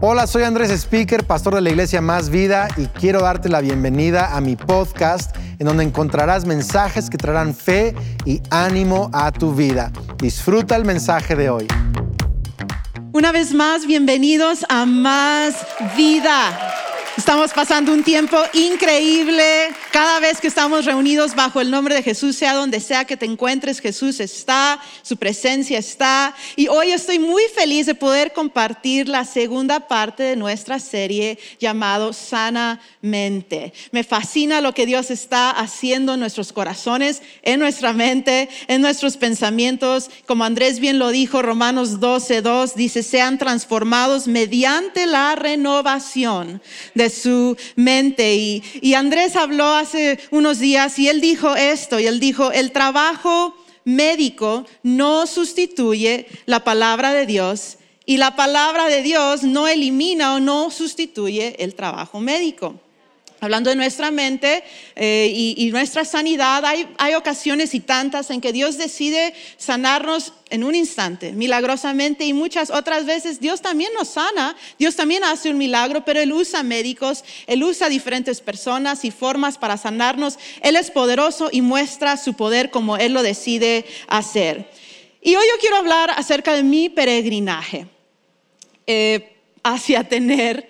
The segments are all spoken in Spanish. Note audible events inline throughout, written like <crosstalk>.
Hola, soy Andrés Speaker, pastor de la iglesia Más Vida y quiero darte la bienvenida a mi podcast en donde encontrarás mensajes que traerán fe y ánimo a tu vida. Disfruta el mensaje de hoy. Una vez más, bienvenidos a Más Vida. Estamos pasando un tiempo increíble. Cada vez que estamos reunidos bajo el nombre de Jesús, sea donde sea que te encuentres, Jesús está, su presencia está. Y hoy estoy muy feliz de poder compartir la segunda parte de nuestra serie llamado Sanamente. Me fascina lo que Dios está haciendo en nuestros corazones, en nuestra mente, en nuestros pensamientos. Como Andrés bien lo dijo, Romanos 12, 2 dice, sean transformados mediante la renovación de su mente. Y, y Andrés habló hace unos días y él dijo esto, y él dijo, el trabajo médico no sustituye la palabra de Dios y la palabra de Dios no elimina o no sustituye el trabajo médico. Hablando de nuestra mente eh, y, nuestra sanidad, hay, hay, ocasiones y tantas en que Dios decide sanarnos en un instante, milagrosamente, y muchas otras veces Dios también nos sana, Dios también hace un milagro, pero Él usa médicos, Él usa diferentes personas y formas para sanarnos. Él es poderoso y muestra su poder como Él lo decide hacer. Y hoy yo quiero hablar acerca de mi peregrinaje eh, hacia tener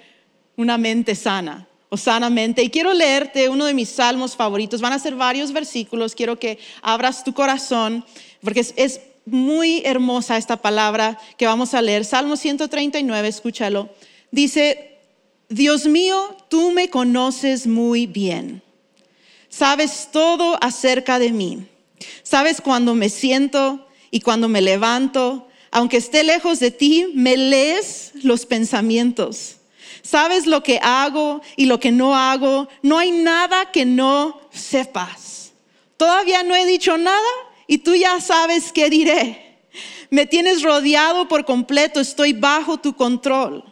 una mente sana o sanamente. Y quiero leerte uno de mis salmos favoritos. Van a ser varios versículos. Quiero que abras tu corazón porque es, muy hermosa esta palabra que vamos a leer. Salmo 139, escúchalo. Dice, Dios mío, tú me conoces muy bien. Sabes todo acerca de mí. Sabes cuando me siento y cuando me levanto. Aunque esté lejos de ti, me lees los pensamientos. Sabes lo que hago y lo que no hago. No hay nada que no sepas. Todavía no he dicho nada y tú ya sabes qué diré. Me tienes rodeado por completo, estoy bajo tu control.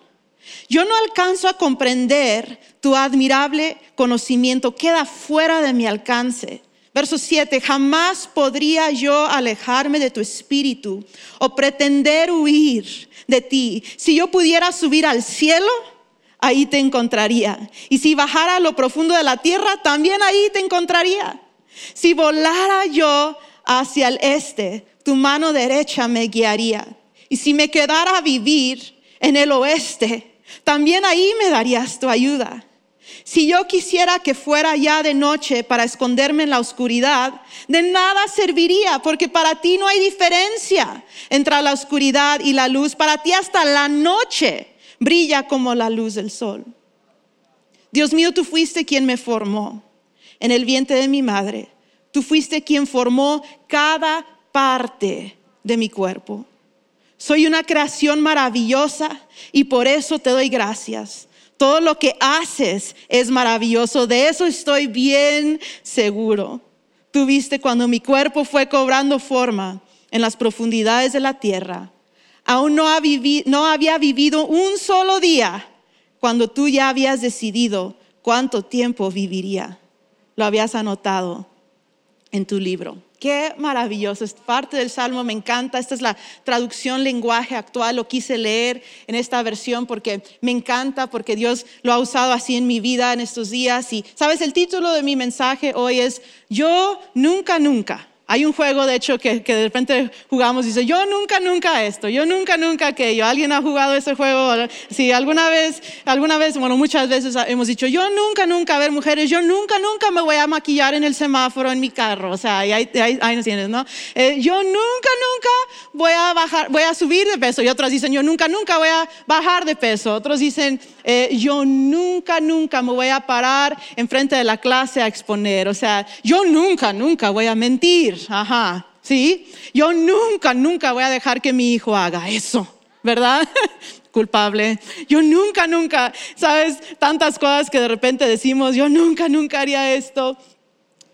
Yo no alcanzo a comprender tu admirable conocimiento, queda fuera de mi alcance. Verso 7, jamás podría yo alejarme de tu espíritu o pretender huir de ti. Si yo pudiera subir al cielo, ahí te encontraría. Y si bajara a lo profundo de la tierra, también ahí te encontraría. Si volara yo hacia el este, tu mano derecha me guiaría. Y si me quedara a vivir en el oeste, también ahí me darías tu ayuda. Si yo quisiera que fuera ya de noche para esconderme en la oscuridad, de nada serviría, porque para ti no hay diferencia entre la oscuridad y la luz. Para ti hasta la noche brilla como la luz del sol. Dios mío, tú fuiste quien me formó en el vientre de mi madre. Tú fuiste quien formó cada parte de mi cuerpo. Soy una creación maravillosa y por eso te doy gracias. Todo lo que haces es maravilloso, de eso estoy bien seguro. Tú viste cuando mi cuerpo fue cobrando forma en las profundidades de la tierra aún no, había vivido un solo día cuando tú ya habías decidido cuánto tiempo viviría. Lo habías anotado en tu libro. Qué maravilloso, es parte del Salmo, me encanta. Esta es la traducción lenguaje actual, lo quise leer en esta versión porque me encanta, porque Dios lo ha usado así en mi vida en estos días. Y, ¿sabes? El título de mi mensaje hoy es, yo nunca, nunca hay un juego, de hecho, que, de repente jugamos y dice, yo nunca, nunca esto, yo nunca, nunca aquello. ¿Alguien ha jugado ese juego? Sí, alguna vez, alguna vez, bueno, muchas veces hemos dicho, yo nunca, nunca, a ver, mujeres, yo nunca, nunca me voy a maquillar en el semáforo en mi carro. O sea, ahí, ahí, nos tienes, ¿no? Eh, yo nunca, nunca voy a bajar, voy a subir de peso. Y otros dicen, yo nunca, nunca voy a bajar de peso. Otros dicen, eh, yo nunca, nunca me voy a parar enfrente de la clase a exponer. O sea, yo nunca, nunca voy a mentir. Ajá, ¿sí? Yo nunca, nunca voy a dejar que mi hijo haga eso, ¿verdad? <laughs> culpable. Yo nunca, nunca, ¿sabes? Tantas cosas que de repente decimos, yo nunca, nunca haría esto.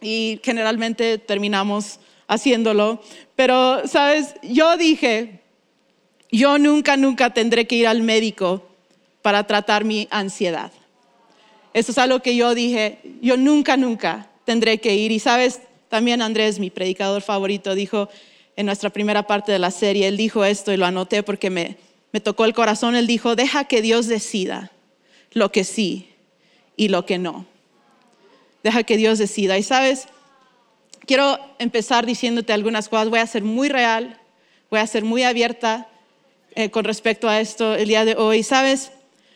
Y generalmente terminamos haciéndolo. Pero, ¿sabes? Yo dije, yo nunca, nunca tendré que ir al médico para tratar mi ansiedad. Eso es algo que yo dije, yo nunca, nunca tendré que ir. Y sabes, también Andrés, mi predicador favorito, dijo en nuestra primera parte de la serie, él dijo esto y lo anoté porque me, me tocó el corazón, él dijo, deja que Dios decida lo que sí y lo que no. Deja que Dios decida. Y sabes, quiero empezar diciéndote algunas cosas. Voy a ser muy real, voy a ser muy abierta eh, con respecto a esto el día de hoy. Sabes,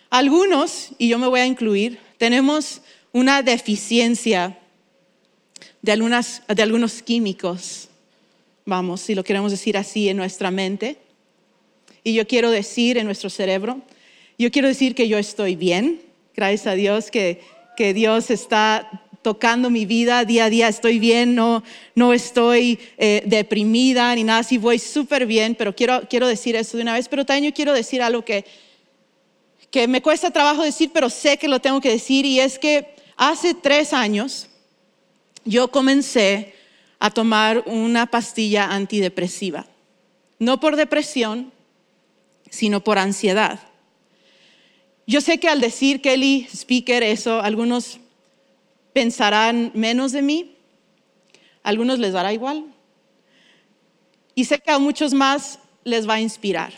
algunos, y yo me voy a incluir, tenemos una deficiencia de, algunos químicos, vamos, si lo queremos decir así, en nuestra mente. Y yo quiero decir en nuestro cerebro, yo quiero decir que yo estoy bien, gracias a Dios, que, que Dios está tocando mi vida día a día, estoy bien, no, no estoy eh, deprimida ni nada así, voy súper bien, pero quiero, quiero decir eso de una vez, pero también yo quiero decir algo que, que me cuesta trabajo decir, pero sé que lo tengo que decir, y es que hace tres años yo comencé a tomar una pastilla antidepresiva, no por depresión, sino por ansiedad. Yo sé que al decir Kelly Speaker eso, algunos pensarán menos de mí, algunos les dará igual. Y sé que a muchos más les va a inspirar.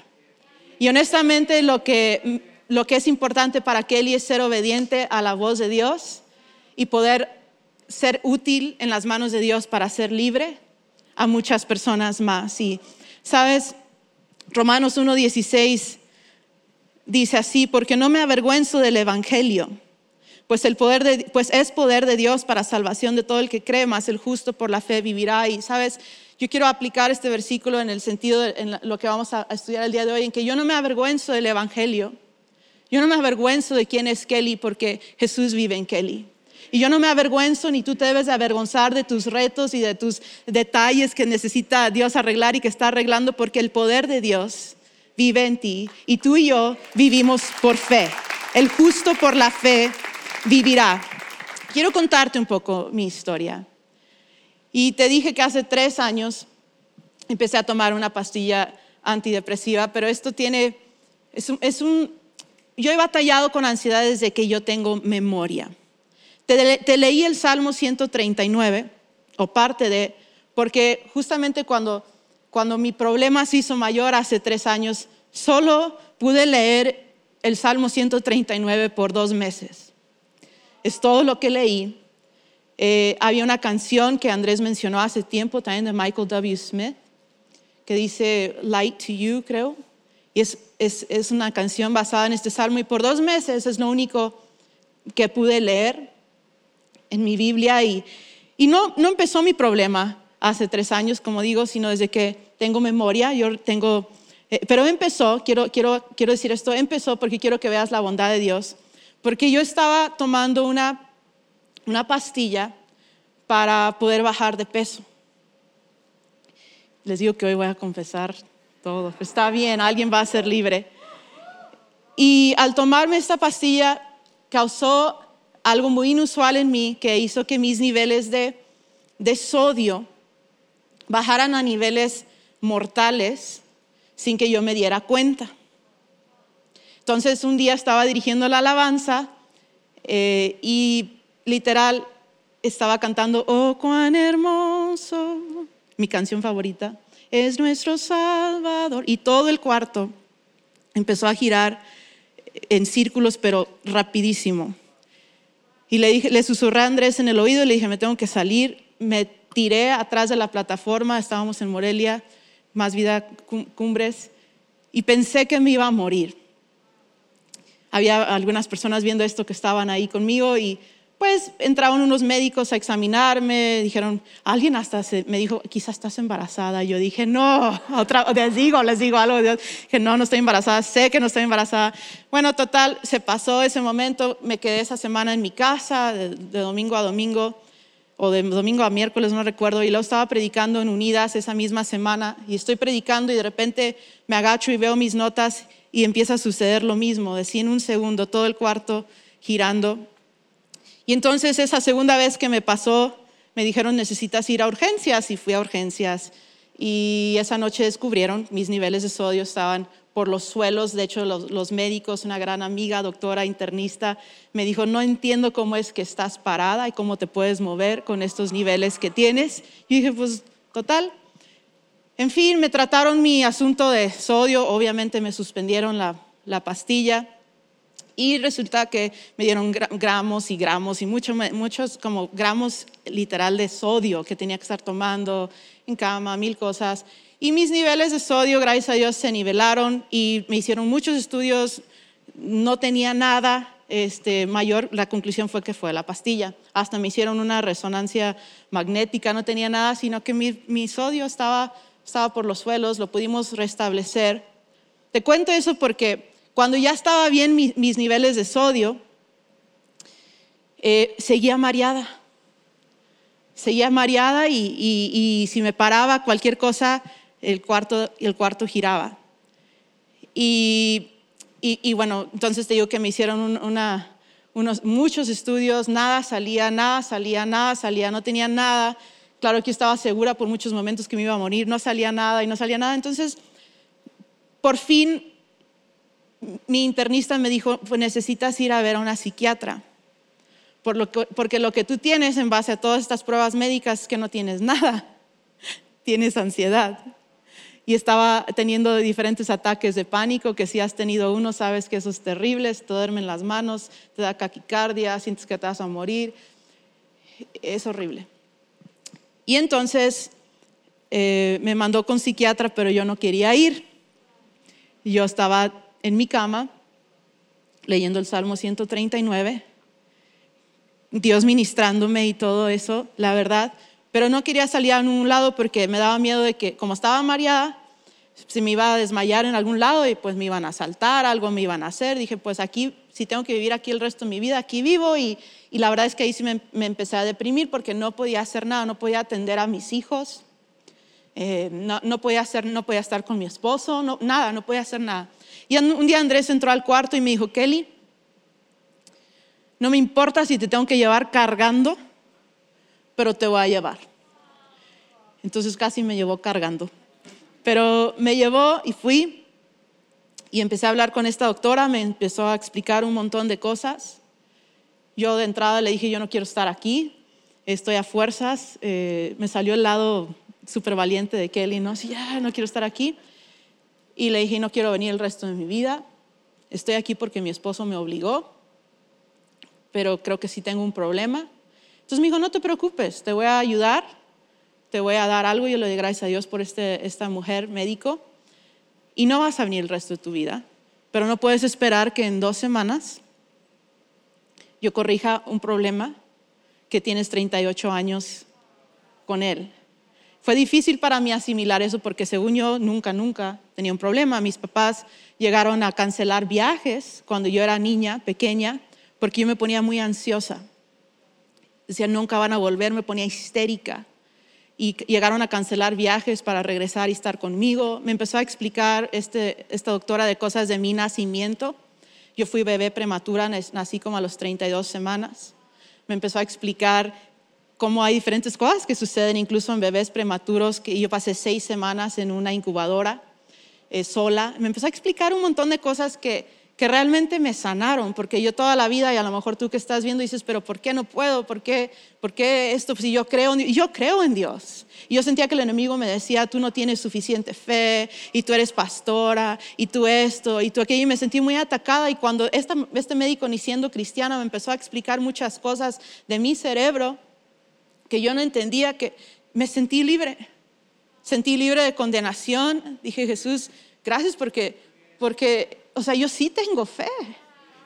Y honestamente lo que, lo que es importante para Kelly es ser obediente a la voz de Dios y poder ser útil en las manos de Dios para ser libre a muchas personas más. Y sabes, Romanos 1.16 dice así, porque no me avergüenzo del Evangelio pues, el poder de, pues es poder de Dios para salvación de todo el que cree, más el justo por la fe vivirá. Y sabes, yo quiero aplicar este versículo en el sentido de en lo que vamos a estudiar el día de hoy, en que yo no me avergüenzo del Evangelio, yo no me avergüenzo de quién es Kelly porque Jesús vive en Kelly. Y yo no me avergüenzo, ni tú te debes de avergonzar de tus retos y de tus detalles que necesita Dios arreglar y que está arreglando, porque el poder de Dios vive en ti y tú y yo vivimos por fe. El justo por la fe vivirá. Quiero contarte un poco mi historia. Y te dije que hace tres años empecé a tomar una pastilla antidepresiva, pero esto tiene, es un, yo he batallado con ansiedad desde que yo tengo memoria. Te, te, leí el Salmo 139, o parte de, porque justamente cuando, cuando mi problema se hizo mayor hace tres años, solo pude leer el Salmo 139 por dos meses es todo lo que leí. Eh, había una canción que Andrés mencionó hace tiempo también de Michael W. Smith, que dice Light to You, creo. Y es, es, una canción basada en este salmo. Y por dos meses es lo único que pude leer en mi Biblia. Y, y no, no empezó mi problema hace tres años, como digo, sino desde que tengo memoria. Yo tengo. Eh, pero empezó, quiero, quiero, quiero decir esto, empezó porque quiero que veas la bondad de Dios porque yo estaba tomando una, una pastilla para poder bajar de peso. Les digo que hoy voy a confesar todo. Está bien, alguien va a ser libre. Y al tomarme esta pastilla causó algo muy inusual en mí que hizo que mis niveles de, sodio bajaran a niveles mortales sin que yo me diera cuenta. Entonces un día estaba dirigiendo la alabanza eh, y literal estaba cantando, oh, cuán hermoso, mi canción favorita, es nuestro Salvador. Y todo el cuarto empezó a girar en círculos, pero rapidísimo. Y le, dije, le susurré a Andrés en el oído y le dije, me tengo que salir. Me tiré atrás de la plataforma, estábamos en Morelia, más vida cumbres, y pensé que me iba a morir había algunas personas viendo esto que estaban ahí conmigo y pues entraron unos médicos a examinarme, dijeron, alguien hasta me dijo, quizás estás embarazada. yo dije, no, otra, les digo, les digo algo, que no, no estoy embarazada, sé que no estoy embarazada. Bueno, total, se pasó ese momento, me quedé esa semana en mi casa, de, domingo a domingo, o de domingo a miércoles, no recuerdo, y luego estaba predicando en Unidas esa misma semana, y estoy predicando y de repente me agacho y veo mis notas y empieza a suceder lo mismo, de en un segundo, todo el cuarto girando. Y entonces esa segunda vez que me pasó, me dijeron, necesitas ir a urgencias, y fui a urgencias. Y esa noche descubrieron, mis niveles de sodio estaban por los suelos. De hecho, los, médicos, una gran amiga, doctora internista, me dijo, no entiendo cómo es que estás parada y cómo te puedes mover con estos niveles que tienes. Y dije, pues total, En fin, me trataron mi asunto de sodio, obviamente me suspendieron la pastilla y resulta que me dieron gramos y gramos y mucho, muchos como gramos literal de sodio que tenía que estar tomando en cama, mil cosas. Y mis niveles de sodio, gracias a Dios, se nivelaron y me hicieron muchos estudios, no tenía nada este, mayor, la conclusión fue que fue la pastilla. Hasta me hicieron una resonancia magnética, no tenía nada, sino que mi, sodio estaba, estaba por los suelos, lo pudimos restablecer. Te cuento eso porque cuando ya estaba bien mis niveles de sodio, eh, seguía mareada. Seguía mareada y, y, si me paraba cualquier cosa, el cuarto, el cuarto giraba. Y, y, bueno, entonces te digo que me hicieron unos, muchos estudios, nada salía, nada salía, nada salía, no tenía nada. Claro que estaba segura por muchos momentos que me iba a morir, no salía nada y no salía nada. Entonces, por fin, mi internista me dijo, pues necesitas ir a ver a una psiquiatra. porque lo que tú tienes en base a todas estas pruebas médicas es que no tienes nada, <laughs> tienes ansiedad y estaba teniendo diferentes ataques de pánico, que si has tenido uno sabes que eso es terrible, te duermen las manos, te da caquicardia, sientes que te vas a morir, es horrible. Y entonces eh, me mandó con psiquiatra, pero yo no quería ir. Yo estaba en mi cama leyendo el Salmo 139, Dios ministrándome y todo eso, la verdad, pero no quería salir a un lado porque me daba miedo de que, como estaba mareada, se me iba a desmayar en algún lado y pues me iban a asaltar, algo me iban a hacer. Dije, pues aquí, si tengo que vivir aquí el resto de mi vida, aquí vivo. Y, la verdad es que ahí sí me, empecé a deprimir porque no podía hacer nada, no podía atender a mis hijos, eh, no, podía hacer, no podía estar con mi esposo, no, nada, no podía hacer nada. Y un día Andrés entró al cuarto y me dijo, Kelly, no me importa si te tengo que llevar cargando pero te voy a llevar. Entonces casi me llevó cargando. Pero me llevó y fui y empecé a hablar con esta doctora, me empezó a explicar un montón de cosas. Yo de entrada le dije, yo no quiero estar aquí, estoy a fuerzas. Eh, me salió el lado súper valiente de Kelly, no, sí, ya, no quiero estar aquí. Y le dije, no quiero venir el resto de mi vida, estoy aquí porque mi esposo me obligó, pero creo que sí tengo un problema entonces me dijo, no te preocupes, te voy a ayudar, te voy a dar algo. Yo le doy gracias a Dios por este, esta mujer médico. Y no vas a venir el resto de tu vida, pero no puedes esperar que en dos semanas yo corrija un problema que tienes 38 años con él. Fue difícil para mí asimilar eso porque según yo nunca, nunca tenía un problema. Mis papás llegaron a cancelar viajes cuando yo era niña, pequeña, porque yo me ponía muy ansiosa decía, nunca van a volver, me ponía histérica. Y llegaron a cancelar viajes para regresar y estar conmigo. Me empezó a explicar este, esta doctora de cosas de mi nacimiento. Yo fui bebé prematura, nací como a los 32 semanas. Me empezó a explicar cómo hay diferentes cosas que suceden incluso en bebés prematuros, que yo pasé seis semanas en una incubadora eh, sola. Me empezó a explicar un montón de cosas que, que realmente me sanaron, porque yo toda la vida, y a lo mejor tú que estás viendo dices, pero ¿por qué no puedo? ¿Por qué, ¿Por qué esto? Si yo creo en yo creo en Dios. Y yo sentía que el enemigo me decía, tú no tienes suficiente fe, y tú eres pastora, y tú esto, y tú aquello, y me sentí muy atacada. Y cuando este médico, ni siendo cristiana, me empezó a explicar muchas cosas de mi cerebro que yo no entendía, que me sentí libre. Sentí libre de condenación. Dije, Jesús, gracias porque, porque o sea, yo sí tengo fe,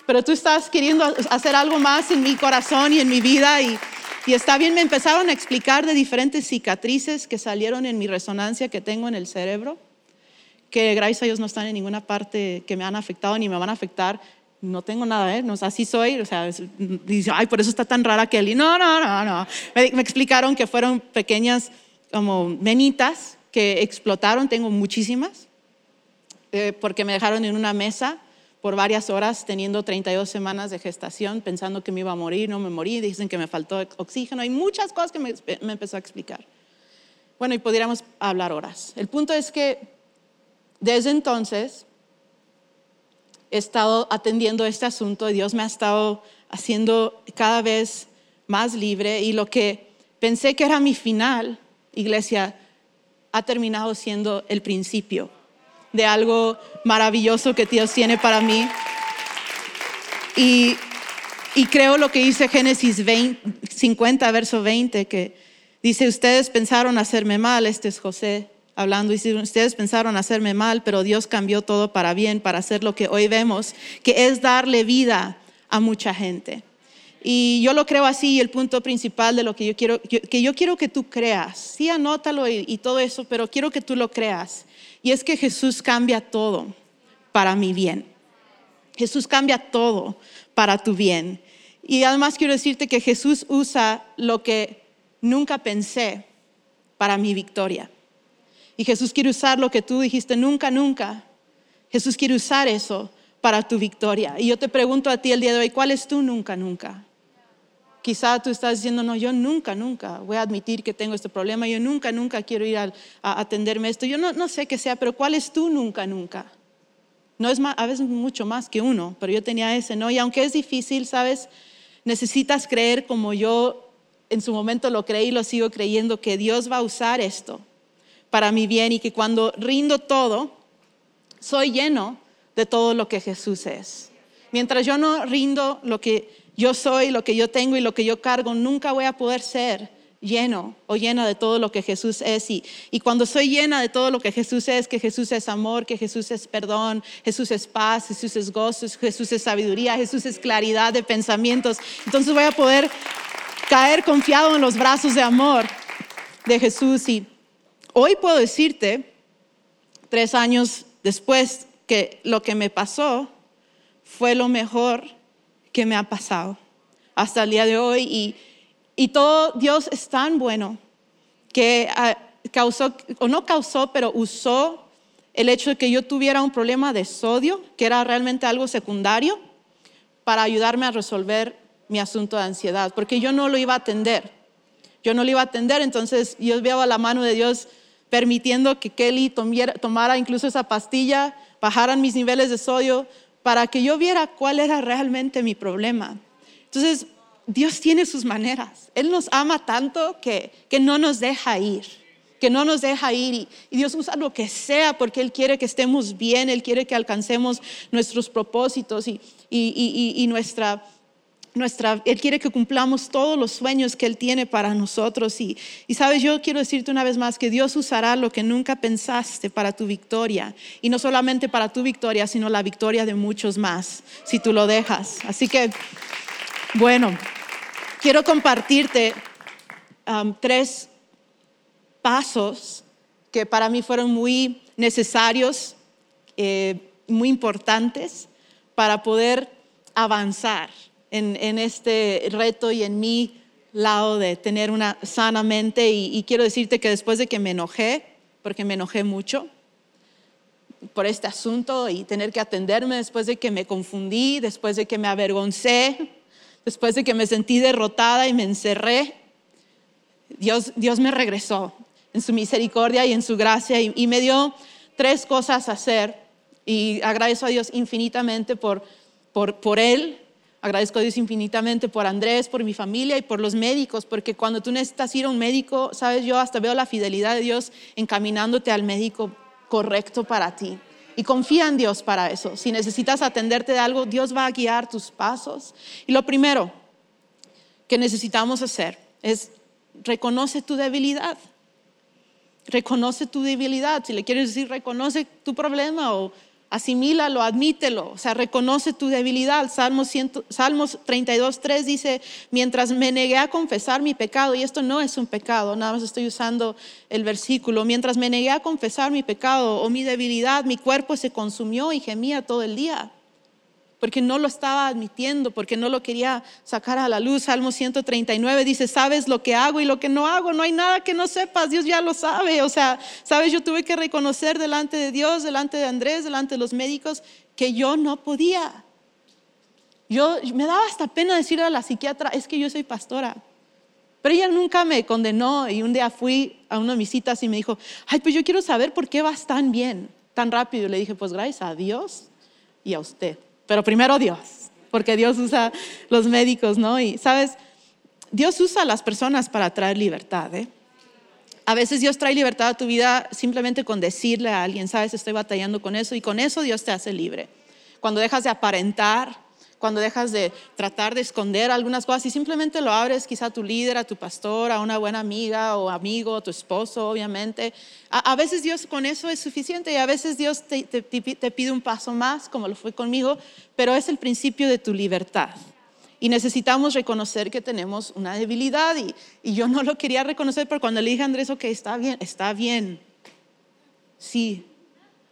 pero tú estás queriendo hacer algo más en mi corazón y en mi vida y, y está bien, me empezaron a explicar de diferentes cicatrices que salieron en mi resonancia que tengo en el cerebro, que gracias a Dios no están en ninguna parte que me han afectado ni me van a afectar. No tengo nada, ¿eh? No, así soy, o sea, dice, ay, por eso está tan rara Kelly. No, no, no, no. Me, explicaron que fueron pequeñas como venitas que explotaron, tengo muchísimas, eh, porque me dejaron en una mesa por varias horas teniendo 32 semanas de gestación, pensando que me iba a morir, no me morí, dicen que me faltó oxígeno, hay muchas cosas que me, me empezó a explicar. Bueno, y pudiéramos hablar horas. El punto es que desde entonces he estado atendiendo este asunto y Dios me ha estado haciendo cada vez más libre y lo que pensé que era mi final, iglesia, ha terminado siendo el principio de algo maravilloso que Dios tiene para mí. Y, creo lo que dice Génesis 50, verso 20, que dice, ustedes pensaron hacerme mal, este es José hablando, dice, ustedes pensaron hacerme mal, pero Dios cambió todo para bien, para hacer lo que hoy vemos, que es darle vida a mucha gente. Y yo lo creo así, el punto principal de lo que yo quiero, que yo quiero que tú creas, sí anótalo y todo eso, pero quiero que tú lo creas. Y es que Jesús cambia todo para mi bien. Jesús cambia todo para tu bien. Y además quiero decirte que Jesús usa lo que nunca pensé para mi victoria. Y Jesús quiere usar lo que tú dijiste nunca, nunca. Jesús quiere usar eso para tu victoria. Y yo te pregunto a ti el día de hoy, ¿cuál es tu nunca, nunca? Quizá tú estás diciendo, no, yo nunca, nunca voy a admitir que tengo este problema, yo nunca, nunca quiero ir a, atenderme esto. Yo no, no, sé qué sea, pero ¿cuál es tu nunca, nunca? No es a veces mucho más que uno, pero yo tenía ese, ¿no? Y aunque es difícil, ¿sabes? Necesitas creer como yo en su momento lo creí y lo sigo creyendo, que Dios va a usar esto para mi bien y que cuando rindo todo, soy lleno de todo lo que Jesús es. Mientras yo no rindo lo que yo soy, lo que yo tengo y lo que yo cargo, nunca voy a poder ser lleno o llena de todo lo que Jesús es. Y, cuando soy llena de todo lo que Jesús es, que Jesús es amor, que Jesús es perdón, Jesús es paz, Jesús es gozo, Jesús es sabiduría, Jesús es claridad de pensamientos, entonces voy a poder caer confiado en los brazos de amor de Jesús. Y hoy puedo decirte, tres años después, que lo que me pasó fue lo mejor que me ha pasado hasta el día de hoy. Y, y todo Dios es tan bueno que ah, causó, o no causó, pero usó el hecho de que yo tuviera un problema de sodio, que era realmente algo secundario, para ayudarme a resolver mi asunto de ansiedad, porque yo no lo iba a atender. Yo no lo iba a atender, entonces yo veo a la mano de Dios permitiendo que Kelly tomara incluso esa pastilla, bajaran mis niveles de sodio, para que yo viera cuál era realmente mi problema. Entonces, Dios tiene sus maneras. Él nos ama tanto que, que no nos deja ir, que no nos deja ir. Y, Dios usa lo que sea porque Él quiere que estemos bien, Él quiere que alcancemos nuestros propósitos y, y, y nuestra él quiere que cumplamos todos los sueños que Él tiene para nosotros. Y, y, sabes, yo quiero decirte una vez más que Dios usará lo que nunca pensaste para tu victoria. Y no solamente para tu victoria, sino la victoria de muchos más, si tú lo dejas. Así que, bueno, quiero compartirte um, tres pasos que para mí fueron muy necesarios, eh, muy importantes para poder avanzar en, este reto y en mi lado de tener una sana mente. Y, quiero decirte que después de que me enojé, porque me enojé mucho por este asunto y tener que atenderme, después de que me confundí, después de que me avergoncé, después de que me sentí derrotada y me encerré, Dios, Dios me regresó en su misericordia y en su gracia y, y me dio tres cosas a hacer. Y agradezco a Dios infinitamente por, por, por Él, Agradezco a Dios infinitamente por Andrés, por mi familia y por los médicos, porque cuando tú necesitas ir a un médico, sabes, yo hasta veo la fidelidad de Dios encaminándote al médico correcto para ti. Y confía en Dios para eso. Si necesitas atenderte de algo, Dios va a guiar tus pasos. Y lo primero que necesitamos hacer es reconoce tu debilidad. Reconoce tu debilidad. Si le quieres decir, reconoce tu problema o asimílalo, admítelo, o sea, reconoce tu debilidad. Salmos, 32, 3 dice, mientras me negué a confesar mi pecado, y esto no es un pecado, nada más estoy usando el versículo, mientras me negué a confesar mi pecado o mi debilidad, mi cuerpo se consumió y gemía todo el día porque no lo estaba admitiendo, porque no lo quería sacar a la luz. Salmo 139 dice, sabes lo que hago y lo que no hago, no hay nada que no sepas, Dios ya lo sabe. O sea, sabes, yo tuve que reconocer delante de Dios, delante de Andrés, delante de los médicos, que yo no podía. Yo me daba hasta pena decirle a la psiquiatra, es que yo soy pastora. Pero ella nunca me condenó y un día fui a una de mis citas y me dijo, ay, pues yo quiero saber por qué vas tan bien, tan rápido. Y le dije, pues gracias a Dios y a usted pero primero Dios, porque Dios usa los médicos, ¿no? Y sabes, Dios usa a las personas para traer libertad, ¿eh? A veces Dios trae libertad a tu vida simplemente con decirle a alguien, sabes, estoy batallando con eso y con eso Dios te hace libre. Cuando dejas de aparentar, cuando dejas de tratar de esconder algunas cosas y simplemente lo abres quizá a tu líder, a tu pastor, a una buena amiga o amigo, a tu esposo, obviamente. A, veces Dios con eso es suficiente y a veces Dios te, pide un paso más, como lo fue conmigo, pero es el principio de tu libertad. Y necesitamos reconocer que tenemos una debilidad y, y yo no lo quería reconocer, pero cuando le dije a Andrés, ok, está bien, está bien. Sí,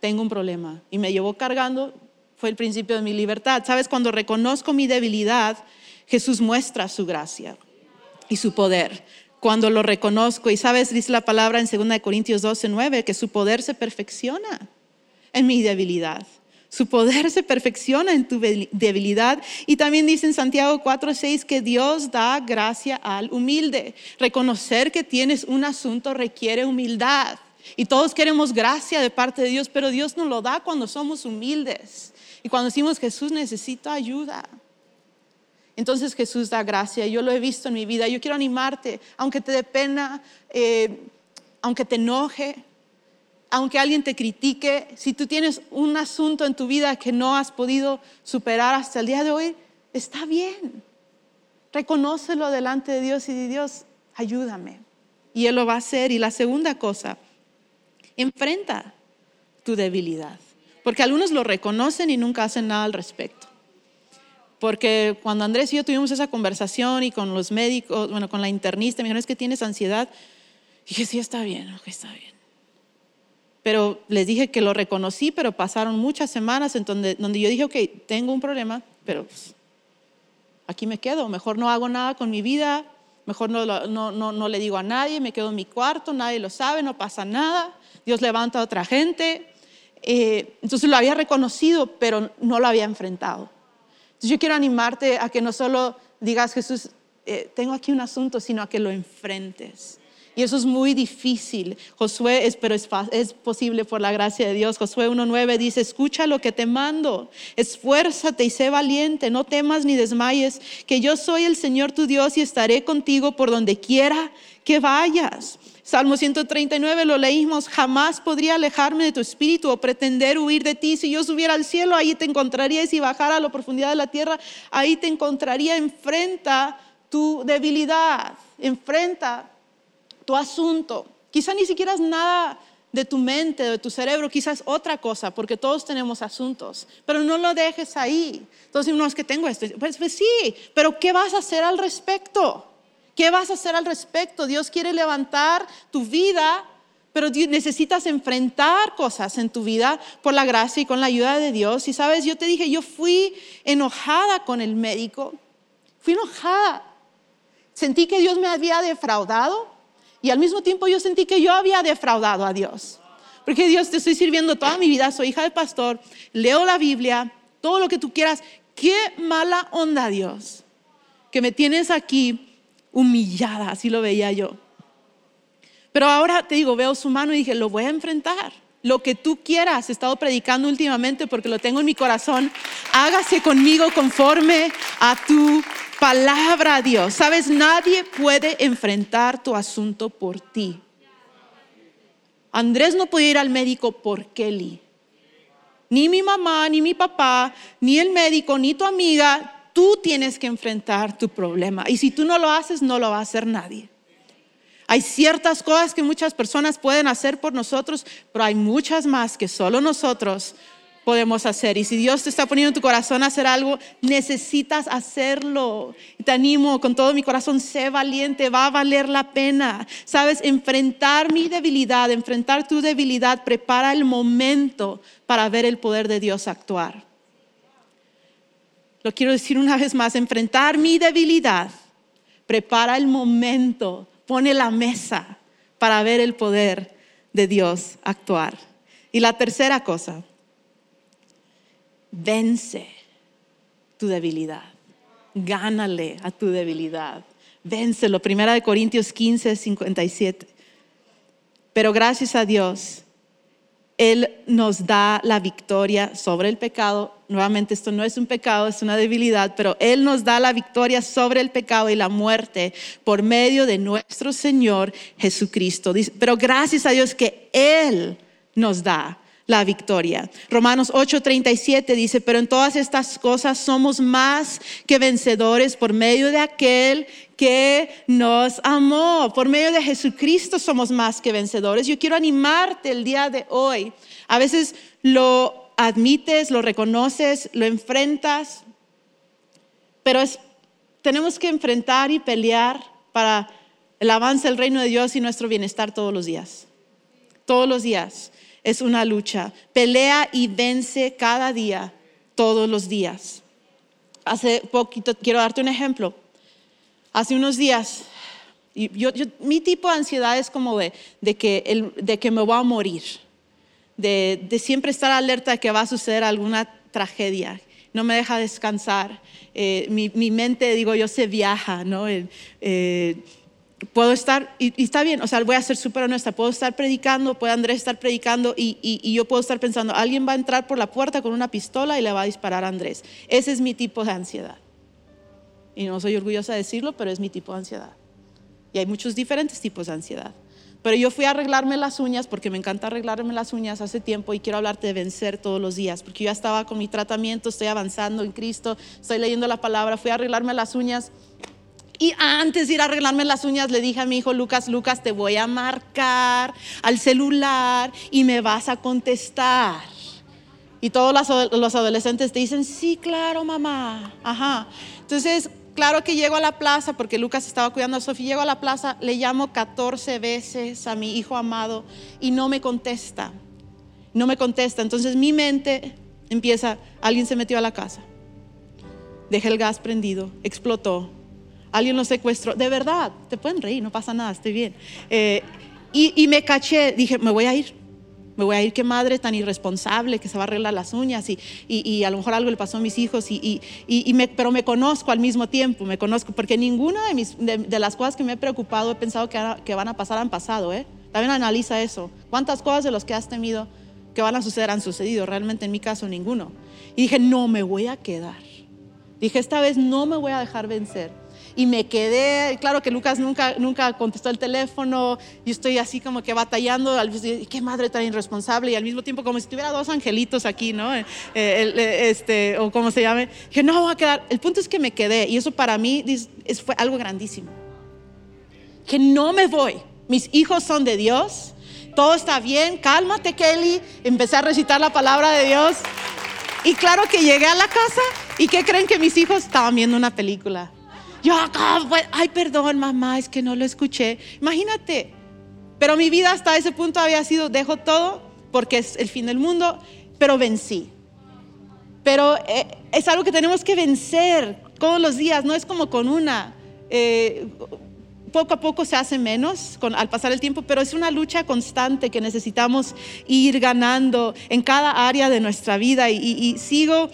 tengo un problema. Y me llevó cargando fue el principio de mi libertad. Sabes, cuando reconozco mi debilidad, Jesús muestra su gracia y su poder. Cuando lo reconozco, y sabes, dice la palabra en 2 Corintios 12, 9, que su poder se perfecciona en mi debilidad. Su poder se perfecciona en tu debilidad. Y también dice en Santiago 4, 6 que Dios da gracia al humilde. Reconocer que tienes un asunto requiere humildad. Y todos queremos gracia de parte de Dios, pero Dios nos lo da cuando somos humildes. Y cuando decimos Jesús necesita ayuda, entonces Jesús da gracia. Yo lo he visto en mi vida. Yo quiero animarte, aunque te dé pena, eh, aunque te enoje, aunque alguien te critique, si tú tienes un asunto en tu vida que no has podido superar hasta el día de hoy, está bien. Reconócelo delante de Dios y di Dios, ayúdame. Y Él lo va a hacer. Y la segunda cosa, enfrenta tu debilidad. Porque algunos lo reconocen y nunca hacen nada al respecto. Porque cuando Andrés y yo tuvimos esa conversación y con los médicos, bueno, con la internista, me dijeron, es que tienes ansiedad. dije, sí, está bien, está bien. Pero les dije que lo reconocí, pero pasaron muchas semanas en donde, donde yo dije, ok, tengo un problema, pero pues, aquí me quedo, mejor no hago nada con mi vida, mejor no, no, no, no le digo a nadie, me quedo en mi cuarto, nadie lo sabe, no pasa nada, Dios levanta a otra gente, eh, entonces lo había reconocido, pero no lo había enfrentado. Entonces yo quiero animarte a que no solo digas, Jesús, eh, tengo aquí un asunto, sino a que lo enfrentes. Y eso es muy difícil. Josué, es, pero es, posible por la gracia de Dios. Josué 1.9 dice, escucha lo que te mando, esfuérzate y sé valiente, no temas ni desmayes, que yo soy el Señor tu Dios y estaré contigo por donde quiera que vayas. Salmo 139 lo leímos, jamás podría alejarme de tu espíritu o pretender huir de ti. Si yo subiera al cielo, ahí te encontraría y si bajara a la profundidad de la tierra, ahí te encontraría. Enfrenta tu debilidad, enfrenta tu asunto. Quizá ni siquiera es nada de tu mente, de tu cerebro, quizás otra cosa, porque todos tenemos asuntos, pero no lo dejes ahí. Entonces, no es que tengo esto. Pues, pues sí, pero ¿qué vas a hacer al respecto? ¿Qué vas a hacer al respecto? Dios quiere levantar tu vida, pero necesitas enfrentar cosas en tu vida por la gracia y con la ayuda de Dios. Y sabes, yo te dije, yo fui enojada con el médico, fui enojada. Sentí que Dios me había defraudado y al mismo tiempo yo sentí que yo había defraudado a Dios. Porque Dios te estoy sirviendo toda mi vida, soy hija del pastor, leo la Biblia, todo lo que tú quieras. Qué mala onda Dios, que me tienes aquí humillada, así lo veía yo. Pero ahora te digo, veo su mano y dije, lo voy a enfrentar. Lo que tú quieras, he estado predicando últimamente porque lo tengo en mi corazón. Hágase conmigo conforme a tu palabra, Dios. Sabes, nadie puede enfrentar tu asunto por ti. Andrés no podía ir al médico por Kelly. Ni mi mamá, ni mi papá, ni el médico, ni tu amiga tú tienes que enfrentar tu problema. Y si tú no lo haces, no lo va a hacer nadie. Hay ciertas cosas que muchas personas pueden hacer por nosotros, pero hay muchas más que solo nosotros podemos hacer. Y si Dios te está poniendo en tu corazón a hacer algo, necesitas hacerlo. te animo con todo mi corazón, sé valiente, va a valer la pena. Sabes, enfrentar mi debilidad, enfrentar tu debilidad, prepara el momento para ver el poder de Dios actuar. Lo quiero decir una vez más, enfrentar mi debilidad prepara el momento, pone la mesa para ver el poder de Dios actuar. Y la tercera cosa, vence tu debilidad, gánale a tu debilidad, vénselo. Primera de Corintios 15, 57. Pero gracias a Dios, Él nos da la victoria sobre el pecado. Nuevamente, esto no es un pecado, es una debilidad, pero Él nos da la victoria sobre el pecado y la muerte por medio de nuestro Señor Jesucristo. Pero gracias a Dios que Él nos da la victoria. Romanos 8:37 dice, pero en todas estas cosas somos más que vencedores por medio de aquel que nos amó. Por medio de Jesucristo somos más que vencedores. Yo quiero animarte el día de hoy. A veces lo admites, lo reconoces, lo enfrentas, pero tenemos que enfrentar y pelear para el avance del reino de Dios y nuestro bienestar todos los días. Todos los días es una lucha. Pelea y vence cada día, todos los días. Hace poquito, quiero darte un ejemplo. Hace unos días, mi tipo de ansiedad es como de, que, de que me voy a morir, de, siempre estar alerta de que va a suceder alguna tragedia. No me deja descansar. Eh, mi, mente, digo yo, se viaja, ¿no? Eh, puedo estar, y, está bien, o sea, voy a ser súper honesta, puedo estar predicando, puede Andrés estar predicando y, y, yo puedo estar pensando, alguien va a entrar por la puerta con una pistola y le va a disparar a Andrés. Ese es mi tipo de ansiedad. Y no soy orgullosa de decirlo, pero es mi tipo de ansiedad. Y hay muchos diferentes tipos de ansiedad. Pero yo fui a arreglarme las uñas porque me encanta arreglarme las uñas hace tiempo y quiero hablarte de vencer todos los días, porque yo ya estaba con mi tratamiento, estoy avanzando en Cristo, estoy leyendo la palabra, fui a arreglarme las uñas y antes de ir a arreglarme las uñas, le dije a mi hijo Lucas, Lucas, te voy a marcar al celular y me vas a contestar. Y todos los adolescentes te dicen, sí, claro, mamá. Ajá. Entonces, claro que llego a la plaza, porque Lucas estaba cuidando a Sofía, llego a la plaza, le llamo 14 veces a mi hijo amado y no me contesta. No me contesta. Entonces mi mente empieza, alguien se metió a la casa. Dejé el gas prendido, explotó, alguien lo secuestró. De verdad, te pueden reír, no pasa nada, estoy bien. Eh, y, me caché, dije, me voy a ir. Me voy a ir, qué madre tan irresponsable que se va a arreglar las uñas y, y a lo mejor algo le pasó a mis hijos, y, me, pero me conozco al mismo tiempo, me conozco, porque ninguna de, mis, de, las cosas que me he preocupado he pensado que, que van a pasar han pasado. ¿eh? También analiza eso. ¿Cuántas cosas de los que has temido que van a suceder han sucedido? Realmente en mi caso ninguno. Y dije, no me voy a quedar. Dije, esta vez no me voy a dejar vencer y me quedé, claro que Lucas nunca, nunca contestó el teléfono, yo estoy así como que batallando, qué madre tan irresponsable y al mismo tiempo como si tuviera dos angelitos aquí, ¿no? Eh, eh, eh, este, o como se llame, que no voy a quedar, el punto es que me quedé y eso para mí fue algo grandísimo, que no me voy, mis hijos son de Dios, todo está bien, cálmate Kelly, empecé a recitar la palabra de Dios. Y claro que llegué a la casa y ¿qué creen que mis hijos estaban viendo una película? Yo ay, perdón, mamá, es que no lo escuché. Imagínate. Pero mi vida hasta ese punto había sido, dejo todo porque es el fin del mundo, pero vencí. Pero eh, es algo que tenemos que vencer todos los días, no es como con una. Eh, poco a poco se hace menos con, al pasar el tiempo, pero es una lucha constante que necesitamos ir ganando en cada área de nuestra vida. y sigo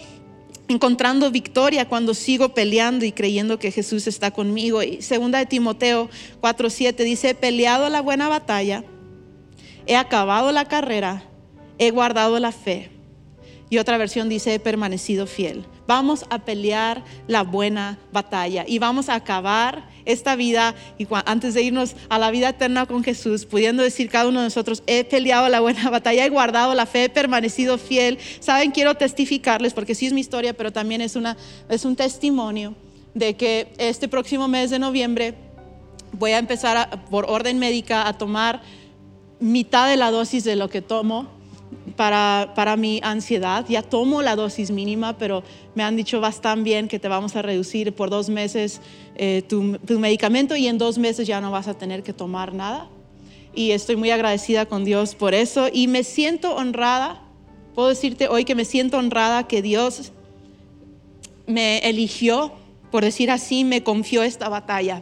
encontrando victoria cuando sigo peleando y creyendo que Jesús está conmigo. Y segunda de Timoteo 4:7 dice, he peleado la buena batalla, he acabado la carrera, he guardado la fe. Y otra versión dice, he permanecido fiel. Vamos a pelear la buena batalla y vamos a acabar esta vida y antes de irnos a la vida eterna con Jesús, pudiendo decir cada uno de nosotros, he peleado la buena <laughs> batalla, he guardado la fe, he permanecido fiel. Saben, quiero testificarles, porque sí es mi historia, pero también es, una, es un testimonio de que este próximo mes de noviembre voy a empezar por orden médica a tomar mitad de la dosis de lo que tomo para, para, mi ansiedad. Ya tomo la dosis mínima, pero me han dicho vas tan bien que te vamos a reducir por dos meses eh, tu, tu, medicamento y en dos meses ya no vas a tener que tomar nada. Y estoy muy agradecida con Dios por eso y me siento honrada. Puedo decirte hoy que me siento honrada que Dios me eligió, por decir así, me confió esta batalla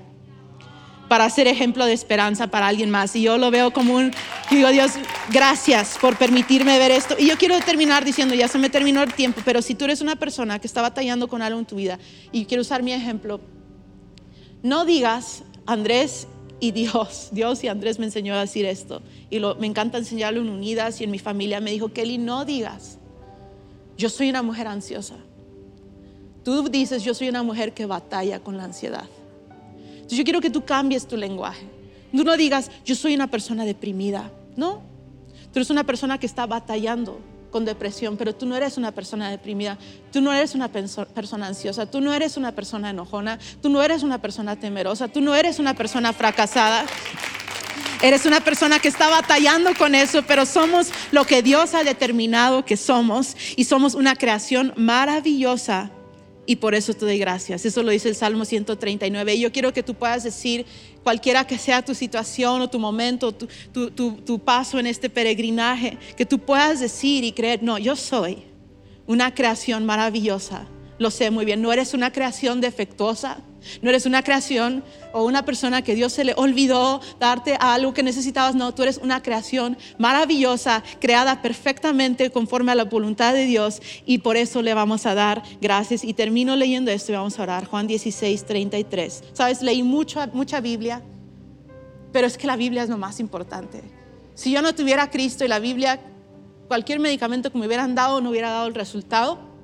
para ser ejemplo de esperanza para alguien más. Y yo lo veo como un, digo, Dios, gracias por permitirme ver esto. Y yo quiero terminar diciendo, ya se me terminó el tiempo, pero si tú eres una persona que está batallando con algo en tu vida y quiero usar mi ejemplo, no digas, Andrés Y Dios, Dios y Andrés me enseñó a decir esto. Y lo, me encanta enseñarlo en Unidas y en mi familia. Me dijo, Kelly, no digas, yo soy una mujer ansiosa. Tú dices, yo soy una mujer que batalla con la ansiedad. Entonces yo quiero que tú cambies tu lenguaje. Tú no digas, yo soy una persona deprimida. No, tú eres una persona que está batallando con depresión, pero tú no eres una persona deprimida, tú no eres una persona ansiosa, tú no eres una persona enojona, tú no eres una persona temerosa, tú no eres una persona fracasada. Eres una persona que está batallando con eso, pero somos lo que Dios ha determinado que somos y somos una creación maravillosa y por eso te doy gracias. Eso lo dice el Salmo 139. Y yo quiero que tú puedas decir, cualquiera que sea tu situación o tu momento, tu, tu, paso en este peregrinaje, que tú puedas decir y creer, no, yo soy una creación maravillosa. Lo sé muy bien, no eres una creación defectuosa no eres una creación o una persona que Dios se le olvidó darte algo que necesitabas. No, tú eres una creación maravillosa, creada perfectamente conforme a la voluntad de Dios y por eso le vamos a dar gracias. Y termino leyendo esto y vamos a orar. Juan 16, 33. Sabes, leí mucho, mucha Biblia, pero es que la Biblia es lo más importante. Si yo no tuviera Cristo y la Biblia, cualquier medicamento que me hubieran dado no hubiera dado el resultado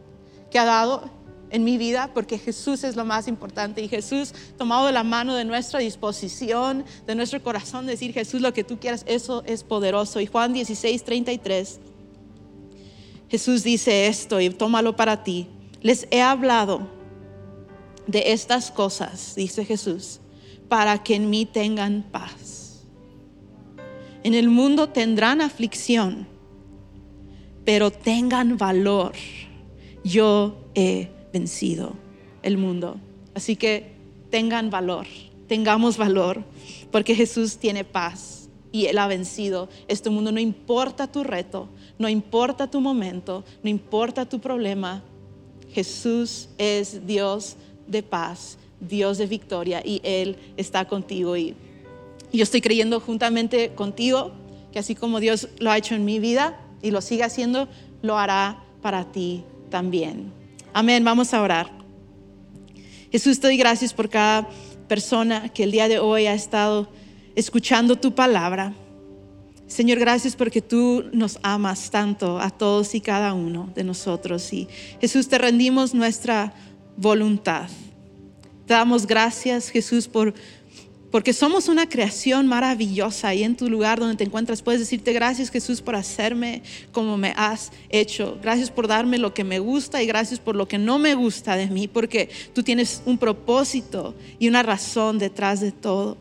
que ha dado en mi vida porque Jesús es lo más importante y Jesús tomado de la mano de nuestra disposición, de nuestro corazón, decir Jesús lo que tú quieras, eso es poderoso. Y Juan 16, 33, Jesús dice esto y tómalo para ti. Les he hablado de estas cosas, dice Jesús, para que en mí tengan paz. En el mundo tendrán aflicción, pero tengan valor. Yo he vencido el mundo. Así que tengan valor, tengamos valor, porque Jesús tiene paz y Él ha vencido este mundo. No importa tu reto, no importa tu momento, no importa tu problema. Jesús es Dios de paz, Dios de victoria y Él está contigo. Y yo estoy creyendo juntamente contigo que así como Dios lo ha hecho en mi vida y lo sigue haciendo, lo hará para ti también. Amén, vamos a orar. Jesús, te doy gracias por cada persona que el día de hoy ha estado escuchando tu palabra. Señor, gracias porque tú nos amas tanto a todos y cada uno de nosotros. Y Jesús, te rendimos nuestra voluntad. Te damos gracias, Jesús, por porque somos una creación maravillosa y en tu lugar donde te encuentras puedes decirte gracias Jesús por hacerme como me has hecho. Gracias por darme lo que me gusta y gracias por lo que no me gusta de mí, porque tú tienes un propósito y una razón detrás de todo.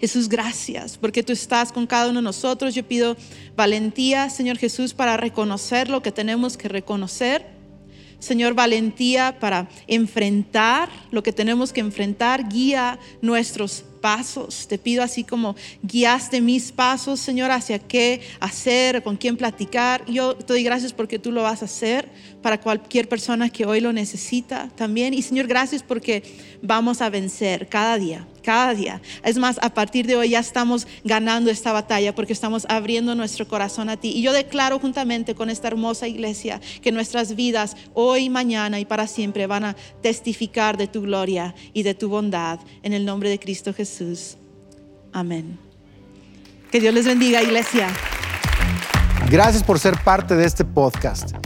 Jesús, gracias porque tú estás con cada uno de nosotros. Yo pido valentía, Señor Jesús, para reconocer lo que tenemos que reconocer Señor, valentía para enfrentar lo que tenemos que enfrentar. Guía nuestros pasos. Te pido así como guiaste mis pasos, Señor, hacia qué hacer, con quién platicar. Yo te doy gracias porque tú lo vas a hacer para cualquier persona que hoy lo necesita también. Y Señor, gracias porque vamos a vencer cada día cada día. Es más, a partir de hoy ya estamos ganando esta batalla porque estamos abriendo nuestro corazón a ti. Y yo declaro juntamente con esta hermosa iglesia que nuestras vidas hoy, mañana y para siempre van a testificar de tu gloria y de tu bondad en el nombre de Cristo Jesús. Amén. Que Dios les bendiga, iglesia. Gracias por ser parte de este podcast.